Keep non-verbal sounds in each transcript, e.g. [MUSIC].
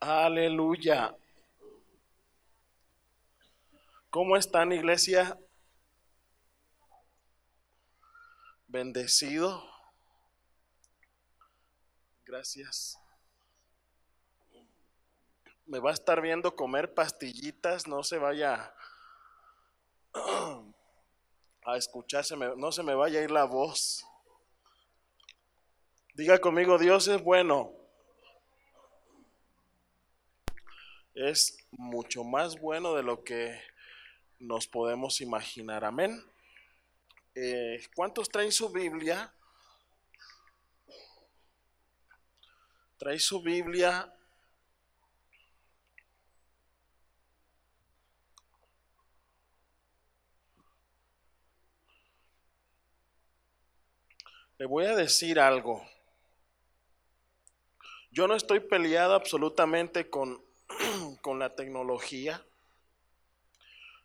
Aleluya. ¿Cómo están, iglesia? Bendecido. Gracias. Me va a estar viendo comer pastillitas, no se vaya a escucharse, no se me vaya a ir la voz. Diga conmigo, Dios es bueno. Es mucho más bueno de lo que nos podemos imaginar. Amén. Eh, ¿Cuántos traen su Biblia? Trae su Biblia. Le voy a decir algo. Yo no estoy peleado absolutamente con, con la tecnología.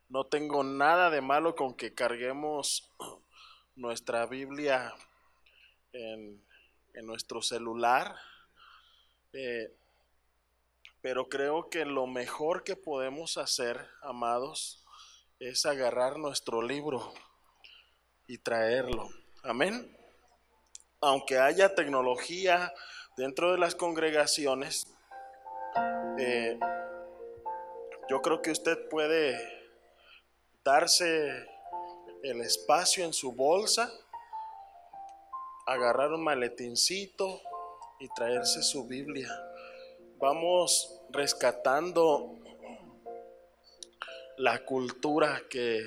No tengo nada de malo con que carguemos [CLEARS THROAT] nuestra Biblia en, nuestro celular. Eh, pero creo que lo mejor que podemos hacer, amados, es agarrar nuestro libro y traerlo. Amén. Aunque haya tecnología, dentro de las congregaciones, eh, yo creo que usted puede darse el espacio en su bolsa, agarrar un maletincito y traerse su Biblia. Vamos rescatando la cultura que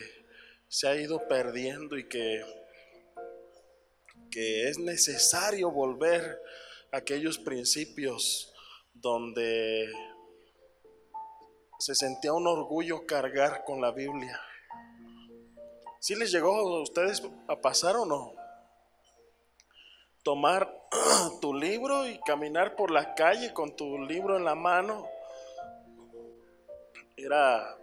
se ha ido perdiendo y que, que es necesario volver aquellos principios donde se sentía un orgullo cargar con la Biblia. ¿Sí les llegó a ustedes a pasar o no? Tomar [CLEARS THROAT] tu libro y caminar por la calle con tu libro en la mano. Era,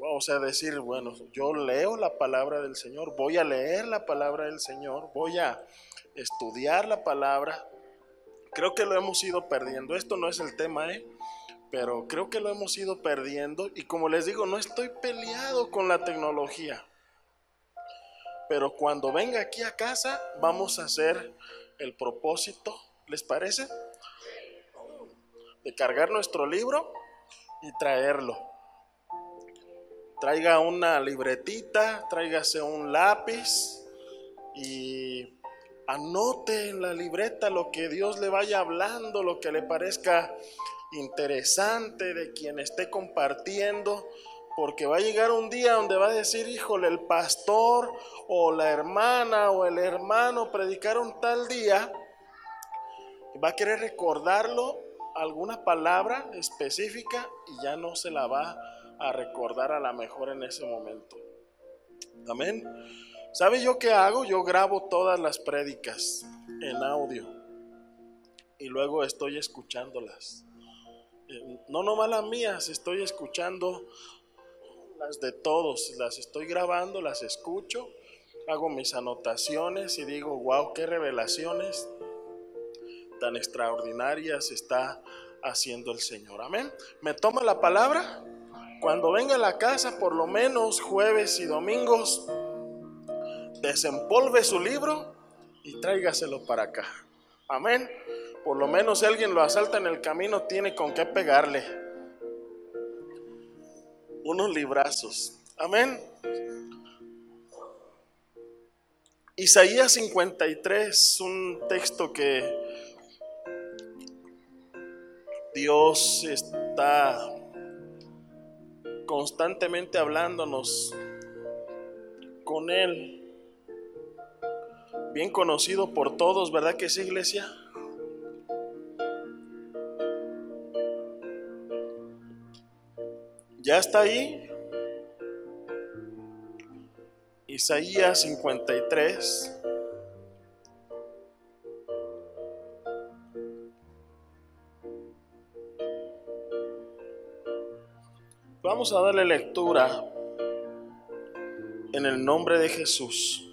o sea, decir, bueno, yo leo la palabra del Señor, voy a leer la palabra del Señor, voy a estudiar la palabra Creo que lo hemos ido perdiendo. Esto no es el tema, ¿eh? Pero creo que lo hemos ido perdiendo. Y como les digo, no estoy peleado con la tecnología. Pero cuando venga aquí a casa, vamos a hacer el propósito, ¿les parece? De cargar nuestro libro y traerlo. Traiga una libretita, tráigase un lápiz y Anote en la libreta lo que Dios le vaya hablando, lo que le parezca interesante de quien esté compartiendo, porque va a llegar un día donde va a decir, híjole, el pastor o la hermana o el hermano predicaron tal día, va a querer recordarlo alguna palabra específica y ya no se la va a recordar a la mejor en ese momento. Amén. ¿Sabe yo qué hago? Yo grabo todas las prédicas en audio y luego estoy escuchándolas. No nomás las mías, estoy escuchando las de todos, las estoy grabando, las escucho, hago mis anotaciones y digo, wow, qué revelaciones tan extraordinarias está haciendo el Señor. Amén. Me toma la palabra. Cuando venga a la casa, por lo menos jueves y domingos, desempolve su libro y tráigaselo para acá. Amén. Por lo menos si alguien lo asalta en el camino, tiene con qué pegarle. Unos librazos. Amén. Isaías 53, un texto que Dios está constantemente hablándonos con Él bien conocido por todos, ¿verdad que sí, iglesia? ¿Ya está ahí? Isaías 53. Vamos a darle lectura en el nombre de Jesús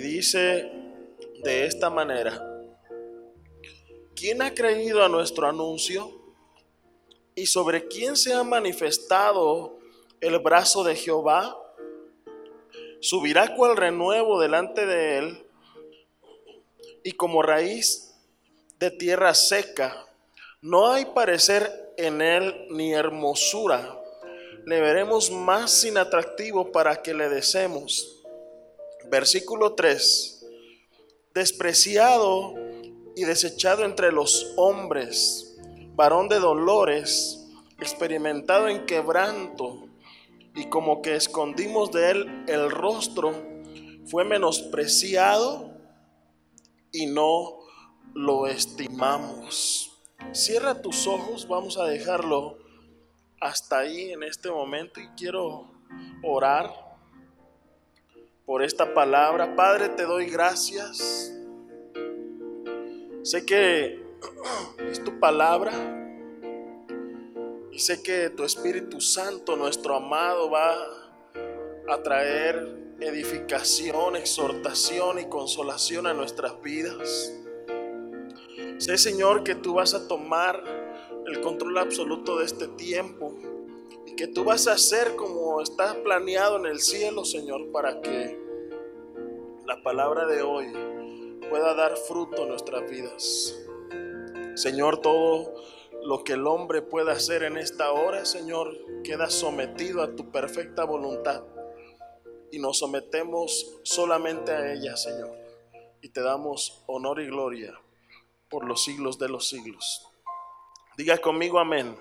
dice de esta manera, ¿quién ha creído a nuestro anuncio? ¿Y sobre quién se ha manifestado el brazo de Jehová? Subirá cual renuevo delante de él y como raíz de tierra seca. No hay parecer en él ni hermosura. Le veremos más sin atractivo para que le deseemos. Versículo 3. Despreciado y desechado entre los hombres, varón de dolores, experimentado en quebranto, y como que escondimos de él el rostro, fue menospreciado y no lo estimamos. Cierra tus ojos, vamos a dejarlo hasta ahí en este momento y quiero orar por esta palabra. Padre, te doy gracias. Sé que es tu palabra y sé que tu Espíritu Santo, nuestro amado, va a traer edificación, exhortación y consolación a nuestras vidas. Sé, Señor, que tú vas a tomar el control absoluto de este tiempo y que tú vas a hacer como está planeado en el cielo, Señor, para que la palabra de hoy pueda dar fruto en nuestras vidas. Señor, todo lo que el hombre pueda hacer en esta hora, Señor, queda sometido a tu perfecta voluntad y nos sometemos solamente a ella, Señor. Y te damos honor y gloria por los siglos de los siglos. Diga conmigo amén.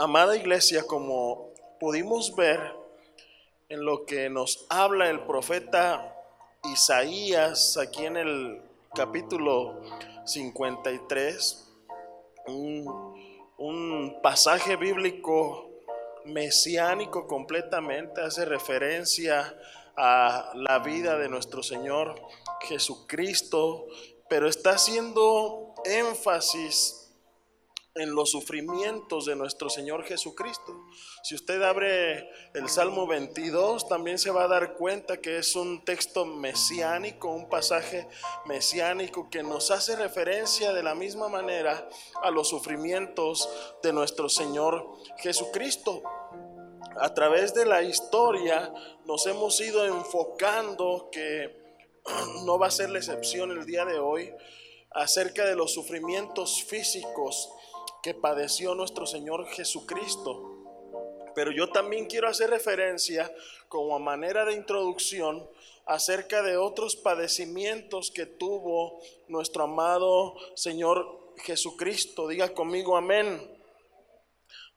Amada iglesia, como pudimos ver en lo que nos habla el profeta Isaías aquí en el capítulo 53, un, un pasaje bíblico mesiánico completamente, hace referencia a la vida de nuestro Señor Jesucristo, pero está haciendo énfasis en los sufrimientos de nuestro Señor Jesucristo. Si usted abre el Salmo 22, también se va a dar cuenta que es un texto mesiánico, un pasaje mesiánico que nos hace referencia de la misma manera a los sufrimientos de nuestro Señor Jesucristo. A través de la historia nos hemos ido enfocando que [CLEARS THROAT] no va a ser la excepción el día de hoy acerca de los sufrimientos físicos que padeció nuestro Señor Jesucristo. Pero yo también quiero hacer referencia como manera de introducción acerca de otros padecimientos que tuvo nuestro amado Señor Jesucristo. Diga conmigo amén.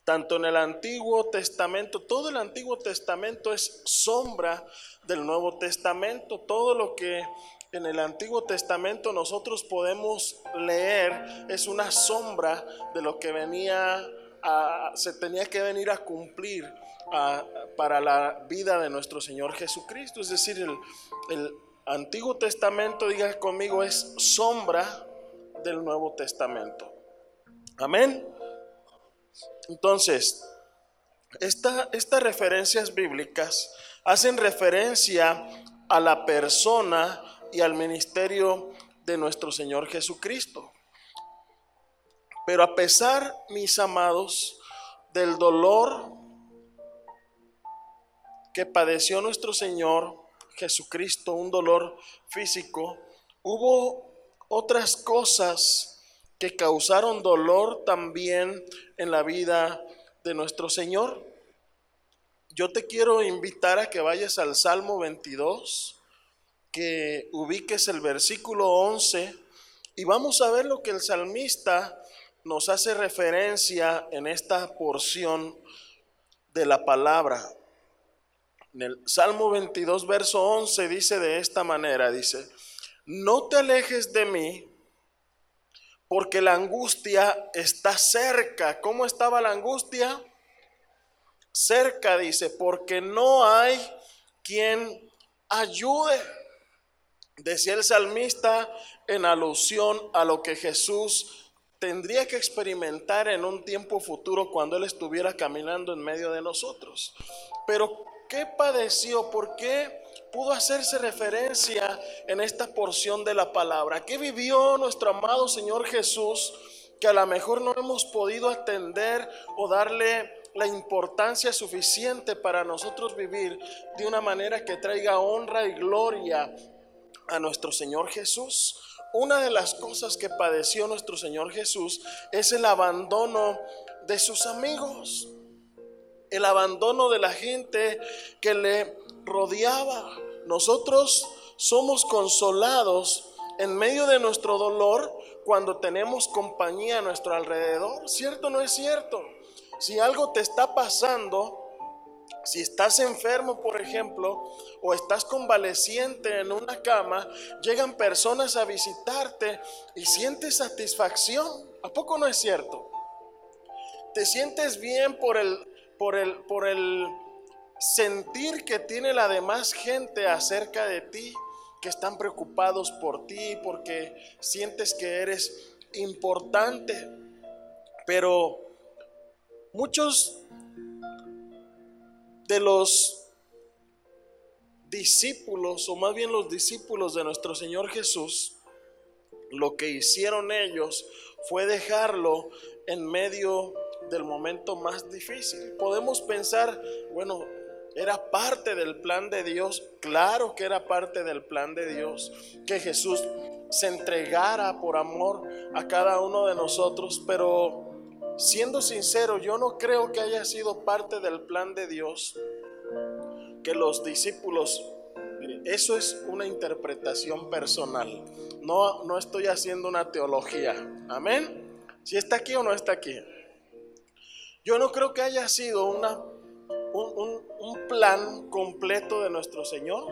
Tanto en el Antiguo Testamento, todo el Antiguo Testamento es sombra del Nuevo Testamento. Todo lo que en el Antiguo Testamento nosotros podemos leer es una sombra de lo que venía se tenía que venir a cumplir para la vida de nuestro Señor Jesucristo. Es decir, el Antiguo Testamento, diga conmigo, es sombra del Nuevo Testamento. Amén. Entonces, estas referencias bíblicas hacen referencia a la persona y al ministerio de nuestro Señor Jesucristo. Pero a pesar, mis amados, del dolor que padeció nuestro Señor Jesucristo, un dolor físico, hubo otras cosas que causaron dolor también en la vida de nuestro Señor. Yo te quiero invitar a que vayas al Salmo 22 que ubiques el versículo 11 y vamos a ver lo que el salmista nos hace referencia en esta porción de la palabra. En el Salmo 22, verso 11 dice de esta manera, dice, no te alejes de mí porque la angustia está cerca. ¿Cómo estaba la angustia? Cerca, dice, porque no hay quien ayude. Decía el salmista en alusión a lo que Jesús tendría que experimentar en un tiempo futuro cuando Él estuviera caminando en medio de nosotros. Pero, ¿qué padeció? ¿Por qué pudo hacerse referencia en esta porción de la palabra? ¿Qué vivió nuestro amado Señor Jesús que a lo mejor no hemos podido atender o darle la importancia suficiente para nosotros vivir de una manera que traiga honra y gloria a nuestro Señor Jesús? Una de las cosas que padeció nuestro Señor Jesús es el abandono de sus amigos, el abandono de la gente que le rodeaba. Nosotros somos consolados en medio de nuestro dolor cuando tenemos compañía a nuestro alrededor. ¿Cierto o no es cierto? Si algo te está pasando, si estás enfermo, por ejemplo, o estás convaleciente en una cama, llegan personas a visitarte y sientes satisfacción. ¿A poco no es cierto? Te sientes bien por el, por el, por el sentir que tiene la demás gente acerca de ti, que están preocupados por ti, porque sientes que eres importante. Pero muchos de los discípulos, o más bien los discípulos de nuestro Señor Jesús, lo que hicieron ellos fue dejarlo en medio del momento más difícil. Podemos pensar, bueno, era parte del plan de Dios, claro que era parte del plan de Dios, que Jesús se entregara por amor a cada uno de nosotros, pero siendo sincero, yo no creo que haya sido parte del plan de Dios que los discípulos, eso es una interpretación personal, no, no estoy haciendo una teología, amén. Si está aquí o no está aquí. Yo no creo que haya sido una un, plan completo de nuestro Señor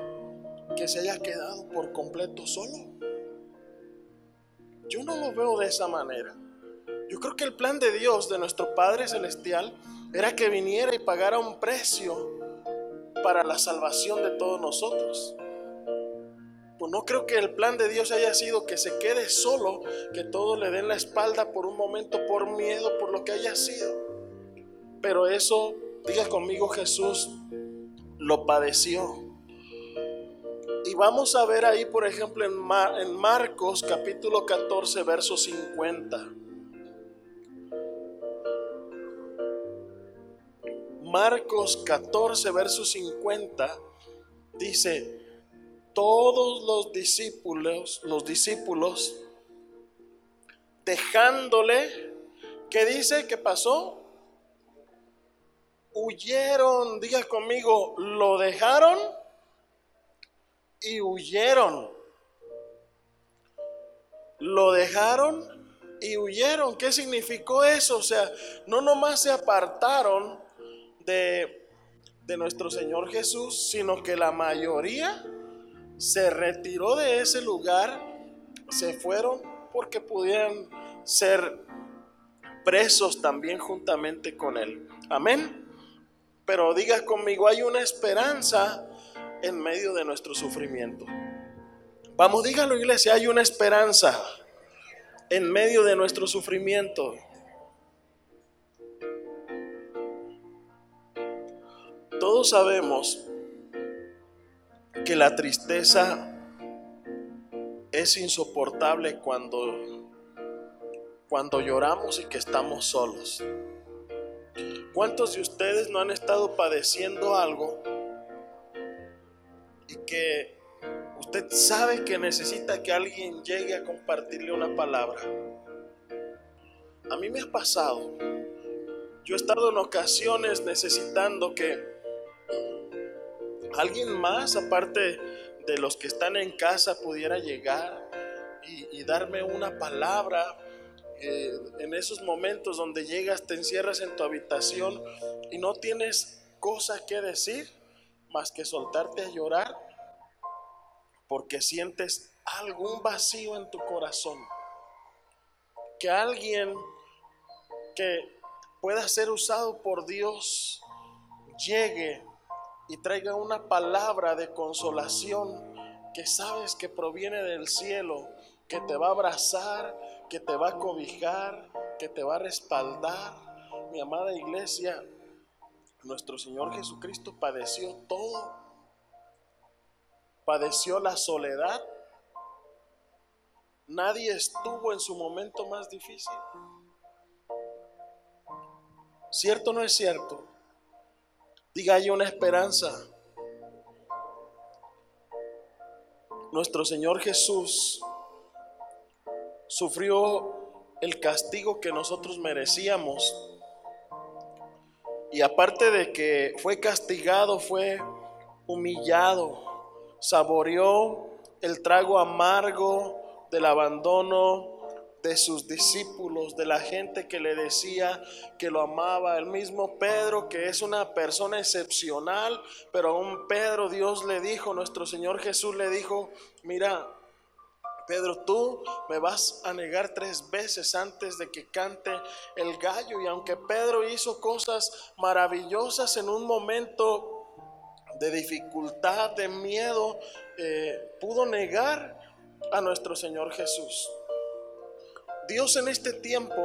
que se haya quedado por completo solo. Yo no lo veo de esa manera. Yo creo que el plan de Dios, de nuestro Padre Celestial, era que viniera y pagara un precio para la salvación de todos nosotros. Pues no creo que el plan de Dios haya sido que se quede solo, que todos le den la espalda por un momento, por miedo, por lo que haya sido. Pero eso Diga conmigo, Jesús lo padeció. Y vamos a ver ahí, por ejemplo, en, en Marcos capítulo 14, verso 50. Marcos 14, verso 50 dice, todos los discípulos, los discípulos, dejándole, ¿qué dice? ¿Qué pasó? huyeron, diga conmigo, lo dejaron y huyeron. Lo dejaron y huyeron. ¿Qué significó eso? O sea, no nomás se apartaron de, de nuestro Señor Jesús, sino que la mayoría se retiró de ese lugar, se fueron porque pudieran ser presos también juntamente con Él. Amén. Pero diga conmigo, hay una esperanza en medio de nuestro sufrimiento. Vamos, dígalo iglesia, hay una esperanza en medio de nuestro sufrimiento. Todos sabemos que la tristeza es insoportable cuando cuando lloramos y que estamos solos. ¿Cuántos de ustedes no han estado padeciendo algo y que usted sabe que necesita que alguien llegue a compartirle una palabra? A mí me ha pasado. Yo he estado en ocasiones necesitando que alguien más, aparte de los que están en casa, pudiera llegar y, darme una palabra eh, en esos momentos donde llegas, te encierras en tu habitación y no tienes cosa que decir más que soltarte a llorar porque sientes algún vacío en tu corazón. Que alguien que pueda ser usado por Dios llegue y traiga una palabra de consolación que sabes que proviene del cielo, que te va a abrazar, que te va a cobijar, que te va a respaldar. Mi amada iglesia, nuestro Señor Jesucristo padeció todo. padeció la soledad. Nadie estuvo en su momento más difícil. ¿Cierto o no es cierto? Diga, hay una esperanza. Nuestro Señor Jesús sufrió el castigo que nosotros merecíamos. Y aparte de que fue castigado, fue humillado, saboreó el trago amargo del abandono, de sus discípulos, de la gente que le decía que lo amaba. El mismo Pedro, que es una persona excepcional, pero a un Pedro Dios le dijo, nuestro Señor Jesús le dijo, mira, Pedro, tú me vas a negar tres veces antes de que cante el gallo. Y aunque Pedro hizo cosas maravillosas en un momento de dificultad, de miedo, eh, pudo negar a nuestro Señor Jesús. Dios en este tiempo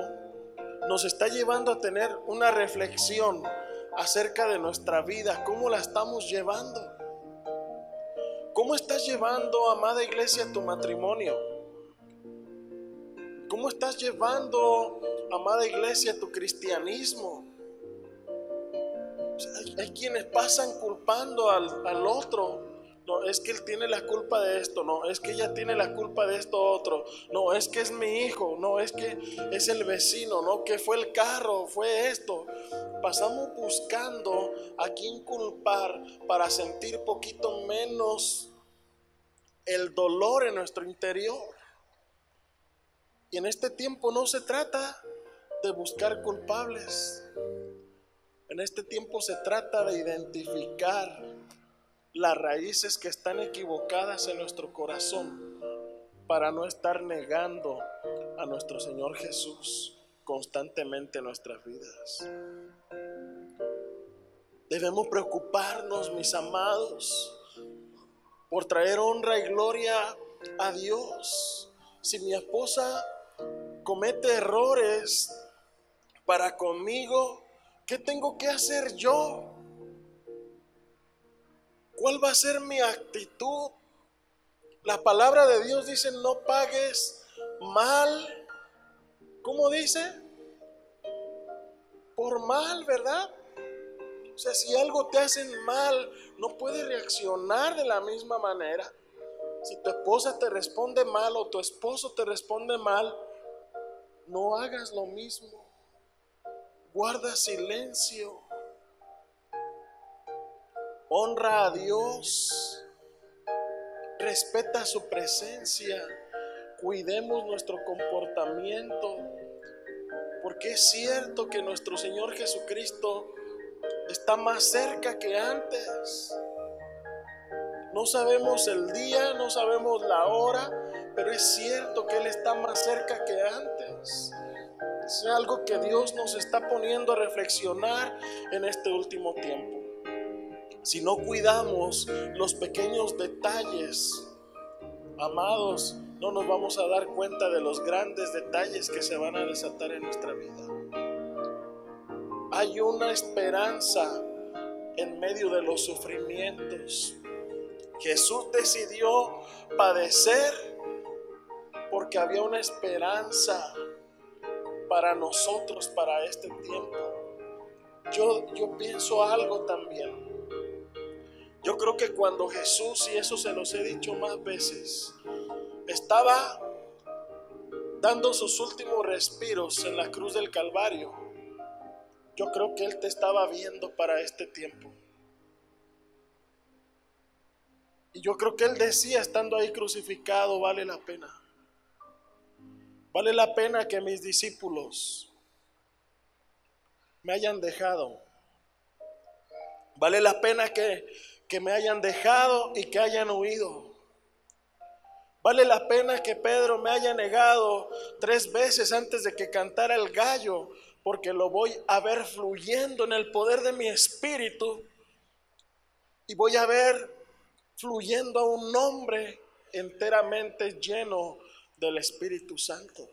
nos está llevando a tener una reflexión acerca de nuestra vida, cómo la estamos llevando. ¿Cómo estás llevando, amada iglesia, tu matrimonio? ¿Cómo estás llevando, amada iglesia, tu cristianismo? Hay, quienes pasan culpando al, al otro no, es que él tiene la culpa de esto, no, es que ella tiene la culpa de esto otro, no, es que es mi hijo, no, es que es el vecino, no, que fue el carro, fue esto. Pasamos buscando a quien culpar para sentir poquito menos el dolor en nuestro interior. Y en este tiempo no se trata de buscar culpables. En este tiempo se trata de identificar las raíces que están equivocadas en nuestro corazón para no estar negando a nuestro Señor Jesús constantemente en nuestras vidas. Debemos preocuparnos, mis amados, por traer honra y gloria a Dios. Si mi esposa comete errores para conmigo, ¿qué tengo que hacer yo? ¿Cuál va a ser mi actitud? La palabra de Dios dice, no pagues mal. ¿Cómo dice? Por mal, ¿verdad? O sea, si algo te hacen mal, no puedes reaccionar de la misma manera. Si tu esposa te responde mal o tu esposo te responde mal, no hagas lo mismo. Guarda silencio honra a Dios, respeta su presencia, cuidemos nuestro comportamiento, porque es cierto que nuestro Señor Jesucristo está más cerca que antes. No sabemos el día, no sabemos la hora, pero es cierto que Él está más cerca que antes. Es algo que Dios nos está poniendo a reflexionar en este último tiempo si no cuidamos los pequeños detalles, amados, no nos vamos a dar cuenta de los grandes detalles que se van a desatar en nuestra vida. Hay una esperanza en medio de los sufrimientos. Jesús decidió padecer porque había una esperanza para nosotros, para este tiempo. Yo, yo pienso algo también. Yo creo que cuando Jesús, y eso se los he dicho más veces, estaba dando sus últimos respiros en la cruz del Calvario, yo creo que Él te estaba viendo para este tiempo. Y yo creo que Él decía, estando ahí crucificado, vale la pena. Vale la pena que mis discípulos me hayan dejado. Vale la pena que que me hayan dejado y que hayan huido. Vale la pena que Pedro me haya negado tres veces antes de que cantara el gallo, porque lo voy a ver fluyendo en el poder de mi espíritu y voy a ver fluyendo a un hombre enteramente lleno del Espíritu Santo.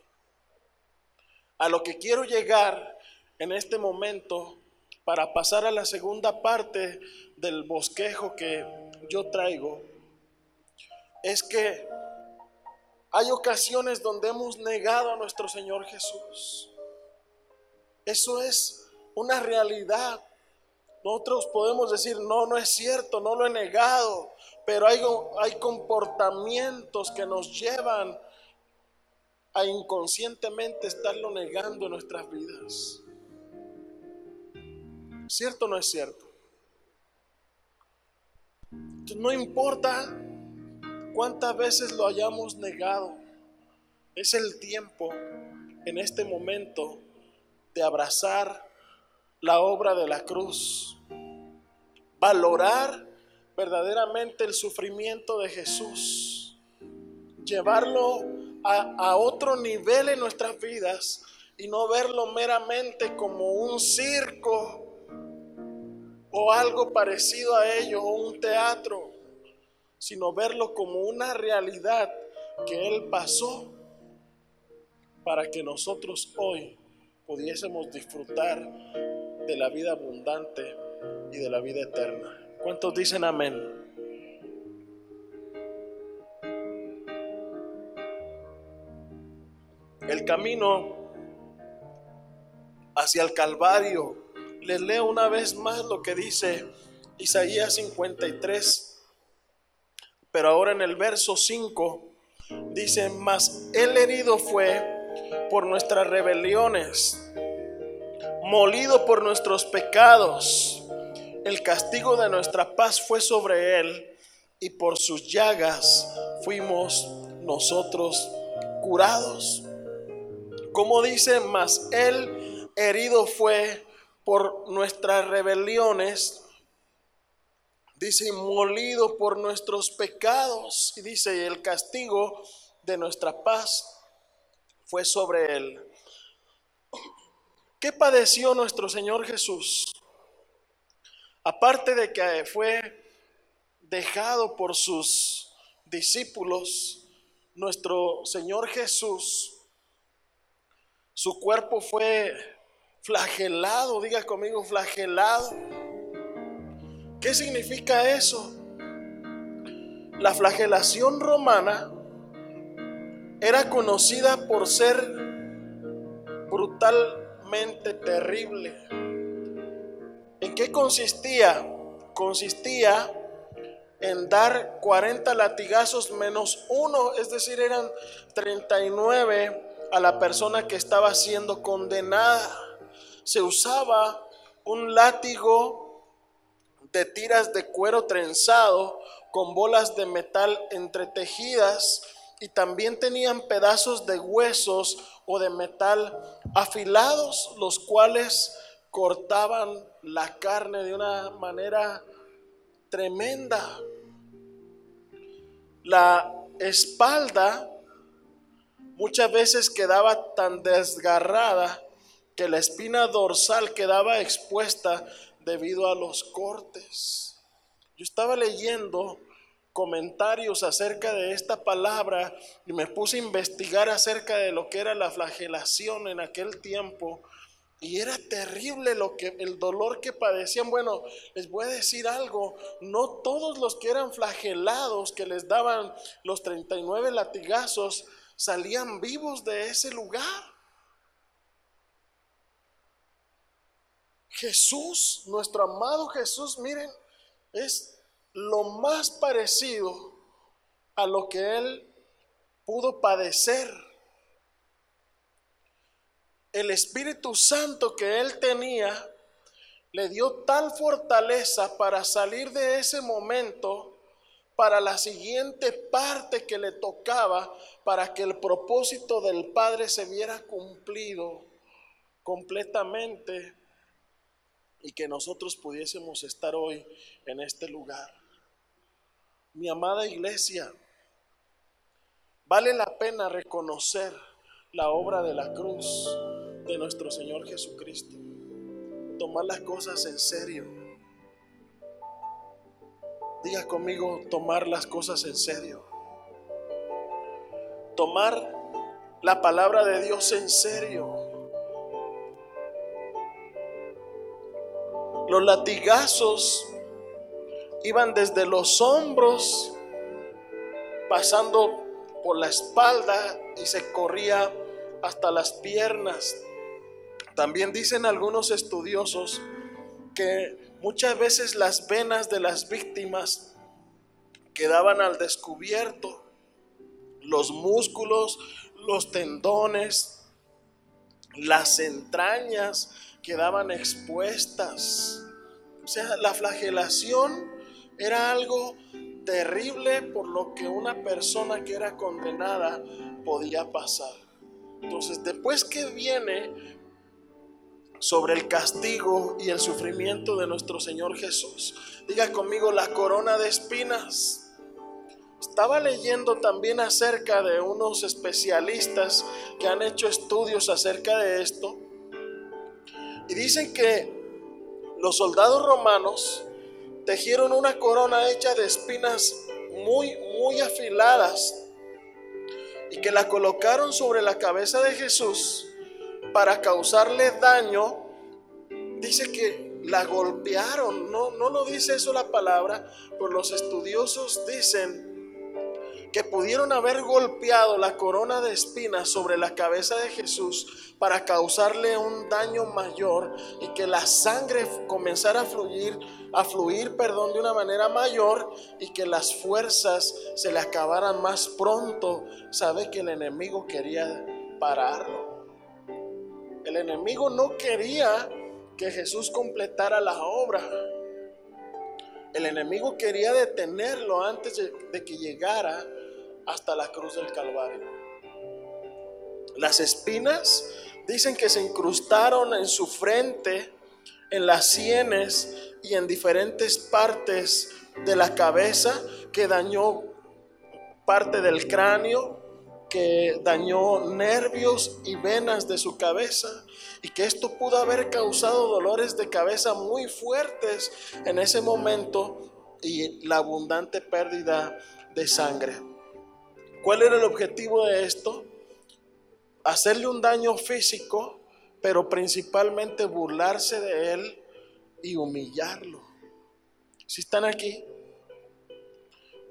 A lo que quiero llegar en este momento para pasar a la segunda parte del bosquejo que yo traigo, es que hay ocasiones donde hemos negado a nuestro Señor Jesús. Eso es una realidad. Nosotros podemos decir, no, no es cierto, no lo he negado, pero hay, hay comportamientos que nos llevan a inconscientemente estarlo negando en nuestras vidas. ¿Cierto o no es cierto? No importa cuántas veces lo hayamos negado, es el tiempo en este momento de abrazar la obra de la cruz, valorar verdaderamente el sufrimiento de Jesús, llevarlo a, a, otro nivel en nuestras vidas y no verlo meramente como un circo o algo parecido a ello, o un teatro, sino verlo como una realidad que Él pasó para que nosotros hoy pudiésemos disfrutar de la vida abundante y de la vida eterna. ¿Cuántos dicen amén? El camino hacia el Calvario les leo una vez más lo que dice Isaías 53, pero ahora en el verso 5 dice, mas el herido fue por nuestras rebeliones, molido por nuestros pecados, el castigo de nuestra paz fue sobre él y por sus llagas fuimos nosotros curados. Como dice, mas él herido fue por nuestras rebeliones, dice, molido por nuestros pecados, y dice, el castigo de nuestra paz fue sobre él. ¿Qué padeció nuestro Señor Jesús? Aparte de que fue dejado por sus discípulos, nuestro Señor Jesús, su cuerpo fue flagelado, diga conmigo, flagelado. ¿Qué significa eso? La flagelación romana era conocida por ser brutalmente terrible. ¿En qué consistía? Consistía en dar 40 latigazos menos uno, es decir, eran 39 a la persona que estaba siendo condenada se usaba un látigo de tiras de cuero trenzado con bolas de metal entretejidas y también tenían pedazos de huesos o de metal afilados, los cuales cortaban la carne de una manera tremenda. La espalda muchas veces quedaba tan desgarrada que la espina dorsal quedaba expuesta debido a los cortes. Yo estaba leyendo comentarios acerca de esta palabra y me puse a investigar acerca de lo que era la flagelación en aquel tiempo y era terrible lo que el dolor que padecían. Bueno, les voy a decir algo, no todos los que eran flagelados que les daban los 39 latigazos salían vivos de ese lugar. Jesús, nuestro amado Jesús, miren, es lo más parecido a lo que Él pudo padecer. El Espíritu Santo que Él tenía le dio tal fortaleza para salir de ese momento para la siguiente parte que le tocaba para que el propósito del Padre se viera cumplido completamente y que nosotros pudiésemos estar hoy en este lugar. Mi amada iglesia, vale la pena reconocer la obra de la cruz de nuestro Señor Jesucristo, tomar las cosas en serio. Diga conmigo, tomar las cosas en serio. Tomar la palabra de Dios en serio Los latigazos iban desde los hombros pasando por la espalda y se corría hasta las piernas. También dicen algunos estudiosos que muchas veces las venas de las víctimas quedaban al descubierto, los músculos, los tendones, las entrañas quedaban expuestas. O sea, la flagelación era algo terrible por lo que una persona que era condenada podía pasar. Entonces, después que viene sobre el castigo y el sufrimiento de nuestro Señor Jesús, diga conmigo la corona de espinas. Estaba leyendo también acerca de unos especialistas que han hecho estudios acerca de esto y dicen que los soldados romanos tejieron una corona hecha de espinas muy, muy afiladas y que la colocaron sobre la cabeza de Jesús para causarle daño, dice que la golpearon, no, no lo dice eso la palabra, pero los estudiosos dicen que pudieron haber golpeado la corona de espinas sobre la cabeza de Jesús para causarle un daño mayor y que la sangre comenzara a fluir, a fluir, perdón, de una manera mayor y que las fuerzas se le acabaran más pronto. Sabe que el enemigo quería pararlo. El enemigo no quería que Jesús completara la obra. El enemigo quería detenerlo antes de que llegara hasta la cruz del Calvario. Las espinas dicen que se incrustaron en su frente, en las sienes y en diferentes partes de la cabeza que dañó parte del cráneo, que dañó nervios y venas de su cabeza y que esto pudo haber causado dolores de cabeza muy fuertes en ese momento y la abundante pérdida de sangre. ¿Cuál era el objetivo de esto? Hacerle un daño físico, pero principalmente burlarse de él y humillarlo. Si están aquí,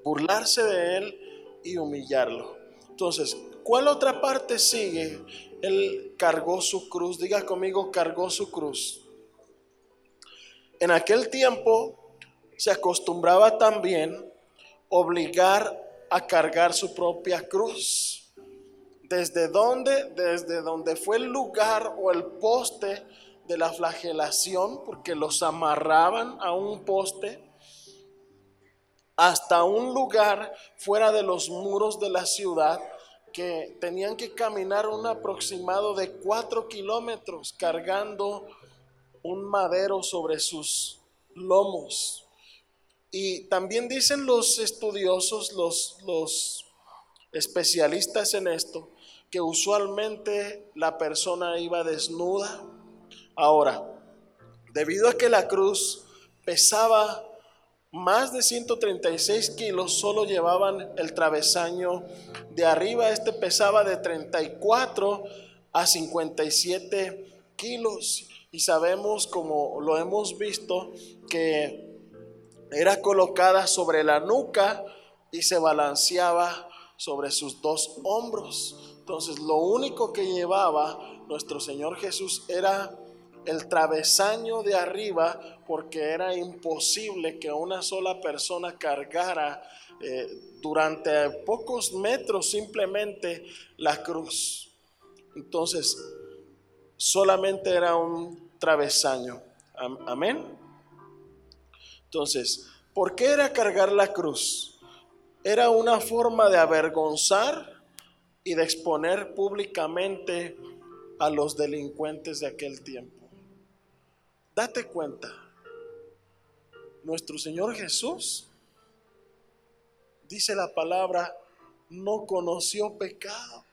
burlarse de él y humillarlo. Entonces, ¿cuál otra parte sigue? Él cargó su cruz. Diga conmigo, cargó su cruz. En aquel tiempo se acostumbraba también obligar a cargar su propia cruz. ¿Desde dónde? Desde donde fue el lugar o el poste de la flagelación, porque los amarraban a un poste, hasta un lugar fuera de los muros de la ciudad que tenían que caminar un aproximado de cuatro kilómetros cargando un madero sobre sus lomos. Y también dicen los estudiosos, los, los especialistas en esto, que usualmente la persona iba desnuda. Ahora, debido a que la cruz pesaba más de 136 kilos, solo llevaban el travesaño de arriba. Este pesaba de 34 a 57 kilos. Y sabemos, como lo hemos visto, que era colocada sobre la nuca y se balanceaba sobre sus dos hombros. Entonces lo único que llevaba nuestro Señor Jesús era el travesaño de arriba porque era imposible que una sola persona cargara eh, durante pocos metros simplemente la cruz. Entonces solamente era un travesaño. Amén. Entonces, ¿por qué era cargar la cruz? Era una forma de avergonzar y de exponer públicamente a los delincuentes de aquel tiempo. Date cuenta, nuestro Señor Jesús, dice la palabra, no conoció pecado.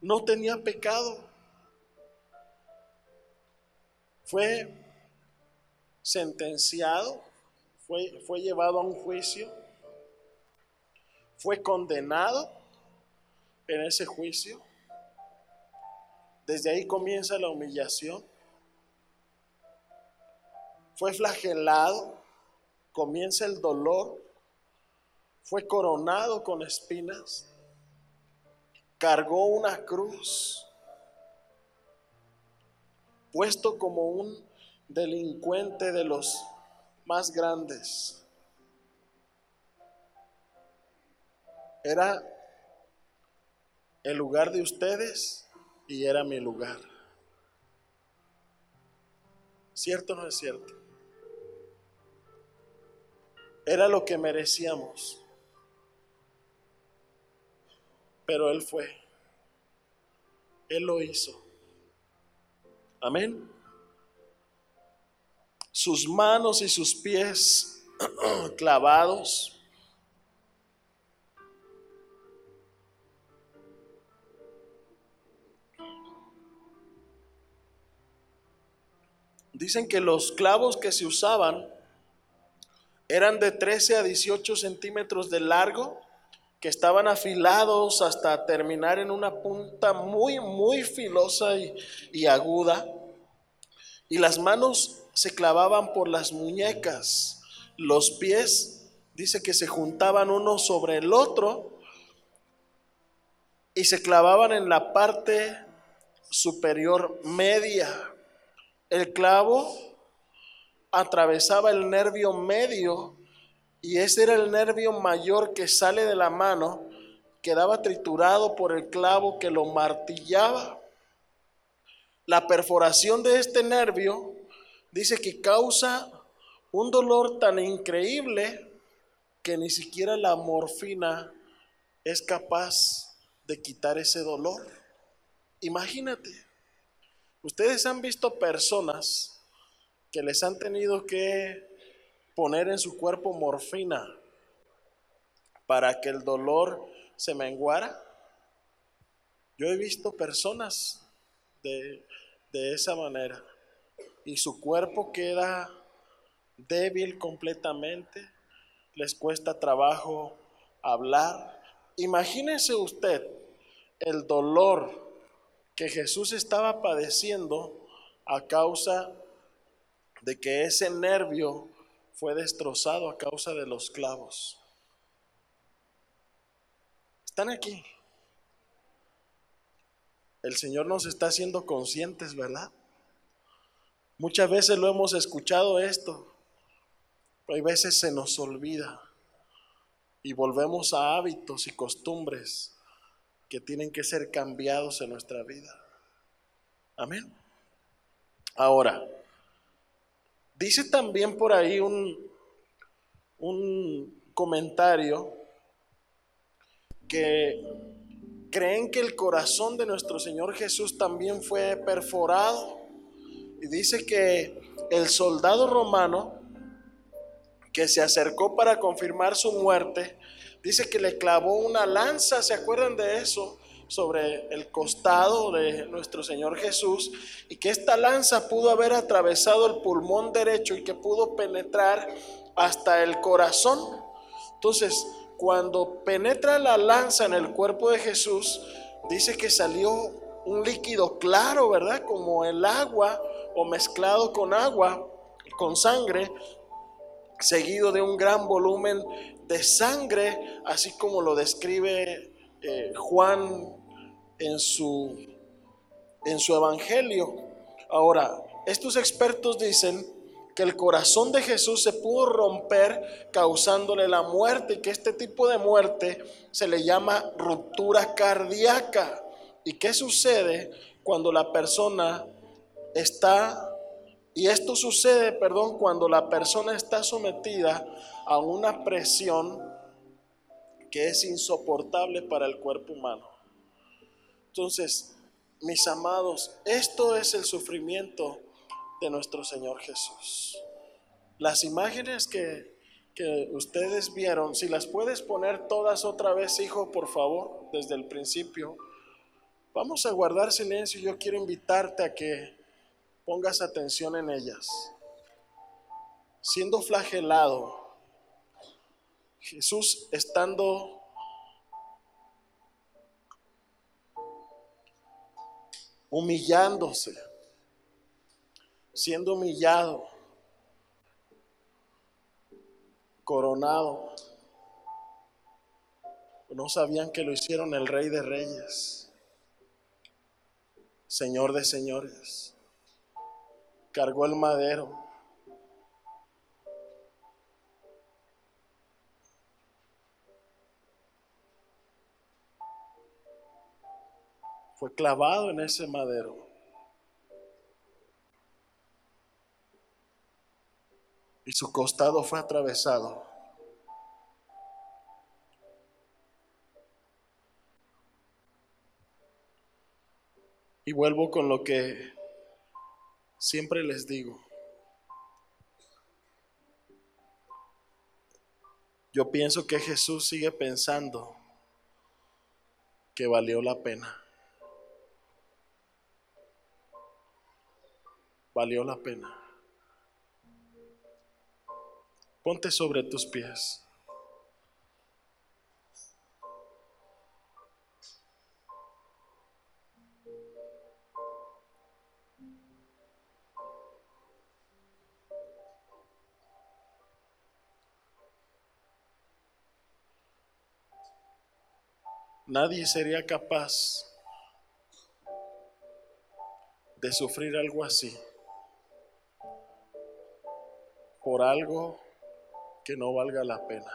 No tenía pecado fue sentenciado, fue, fue llevado a un juicio, fue condenado en ese juicio. Desde ahí comienza la humillación. Fue flagelado comienza el dolor, fue coronado con espinas, cargó una cruz, puesto como un delincuente de los más grandes. Era el lugar de ustedes y era mi lugar. ¿Cierto o no es cierto? Era lo que merecíamos. Pero Él fue. Él lo hizo. Amén. Sus manos y sus pies [CLEARS THROAT] clavados Dicen que los clavos que se usaban eran de 13 a 18 centímetros de largo, que estaban afilados hasta terminar en una punta muy, muy filosa y, y aguda. Y las manos se clavaban por las muñecas. Los pies, dice que se juntaban uno sobre el otro y se clavaban en la parte superior media. El clavo atravesaba el nervio medio y ese era el nervio mayor que sale de la mano, quedaba triturado por el clavo que lo martillaba. La perforación de este nervio dice que causa un dolor tan increíble que ni siquiera la morfina es capaz de quitar ese dolor. Imagínate. Ustedes han visto personas que les han tenido que poner en su cuerpo morfina para que el dolor se menguara. Yo he visto personas de, esa manera y su cuerpo queda débil completamente, les cuesta trabajo hablar. Imagínese usted el dolor que Jesús estaba padeciendo a causa de que ese nervio fue destrozado a causa de los clavos. Están aquí. El Señor nos está haciendo conscientes, ¿verdad? Muchas veces lo hemos escuchado esto, pero hay veces se nos olvida y volvemos a hábitos y costumbres que tienen que ser cambiados en nuestra vida. Amén. Ahora, dice también por ahí un, un comentario que creen que el corazón de nuestro Señor Jesús también fue perforado. Y dice que el soldado romano que se acercó para confirmar su muerte, Dice que le clavó una lanza, ¿se acuerdan de eso? sobre el costado de nuestro Señor Jesús y que esta lanza pudo haber atravesado el pulmón derecho y que pudo penetrar hasta el corazón. Entonces, cuando penetra la lanza en el cuerpo de Jesús, dice que salió un líquido claro, ¿verdad? Como el agua o mezclado con agua, con sangre, seguido de un gran volumen de sangre, así como lo describe eh, Juan en su, en su evangelio. Ahora, estos expertos dicen que el corazón de Jesús se pudo romper causándole la muerte y que este tipo de muerte se le llama ruptura cardíaca. ¿Y qué sucede cuando la persona está y esto sucede, perdón, cuando la persona está sometida a una presión que es insoportable para el cuerpo humano. Entonces, mis amados, esto es el sufrimiento de nuestro Señor Jesús. Las imágenes que, que ustedes vieron, si las puedes poner todas otra vez, hijo, por favor, desde el principio. Vamos a guardar silencio. Yo quiero invitarte a que pongas atención en ellas. Siendo flagelado, Jesús estando humillándose, siendo humillado, coronado. No sabían que lo hicieron el rey de reyes, señor de señores. Cargó el madero. Fue clavado en ese madero. Y su costado fue atravesado. Y vuelvo con lo que siempre les digo. Yo pienso que Jesús sigue pensando que valió la pena. Valió la pena. Ponte sobre tus pies. Nadie sería capaz de sufrir algo así por algo que no valga la pena.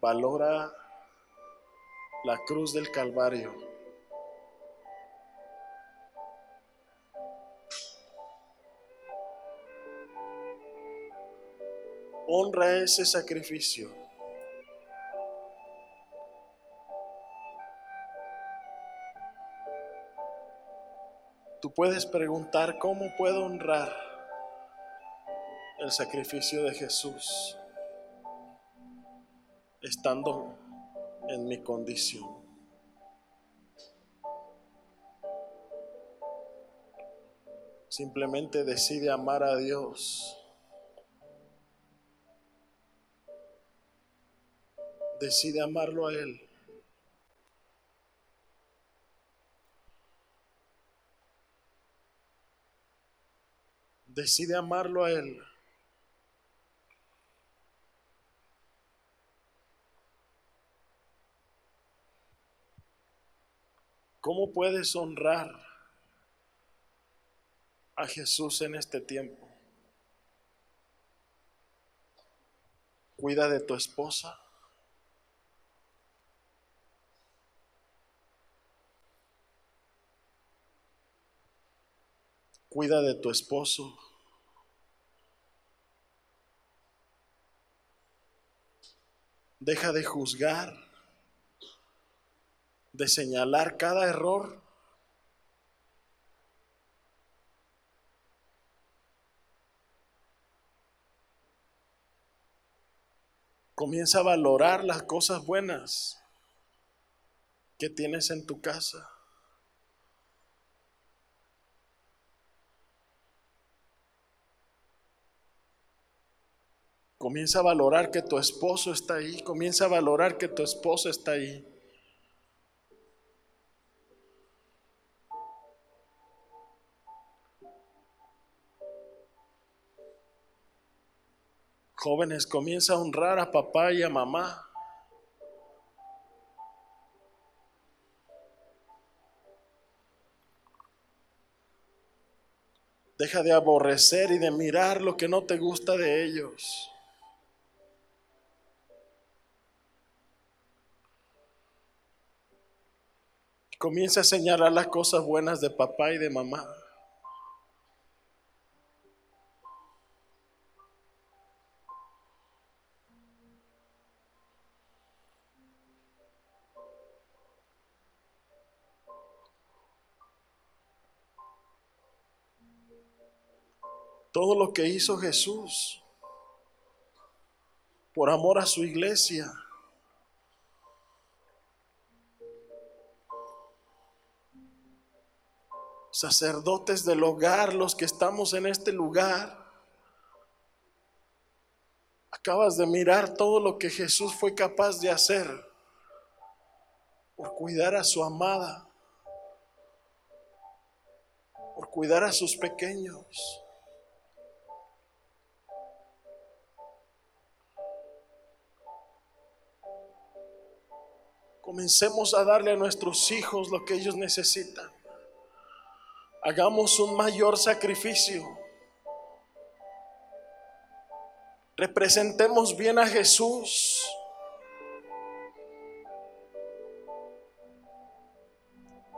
Valora la cruz del Calvario. Honra ese sacrificio. Puedes preguntar cómo puedo honrar el sacrificio de Jesús estando en mi condición. Simplemente decide amar a Dios. Decide amarlo a Él. Decide amarlo a Él. ¿Cómo puedes honrar a Jesús en este tiempo? Cuida de tu esposa. Cuida de tu esposo. Deja de juzgar, de señalar cada error. Comienza a valorar las cosas buenas que tienes en tu casa. Comienza a valorar que tu esposo está ahí. Comienza a valorar que tu esposa está ahí. Jóvenes, comienza a honrar a papá y a mamá. Deja de aborrecer y de mirar lo que no te gusta de ellos. Comienza a señalar las cosas buenas de papá y de mamá. Todo lo que hizo Jesús por amor a su iglesia. Sacerdotes del hogar, los que estamos en este lugar. Acabas de mirar todo lo que Jesús fue capaz de hacer por cuidar a su amada. cuidar a sus pequeños. Comencemos a darle a nuestros hijos lo que ellos necesitan. Hagamos un mayor sacrificio. Representemos bien a Jesús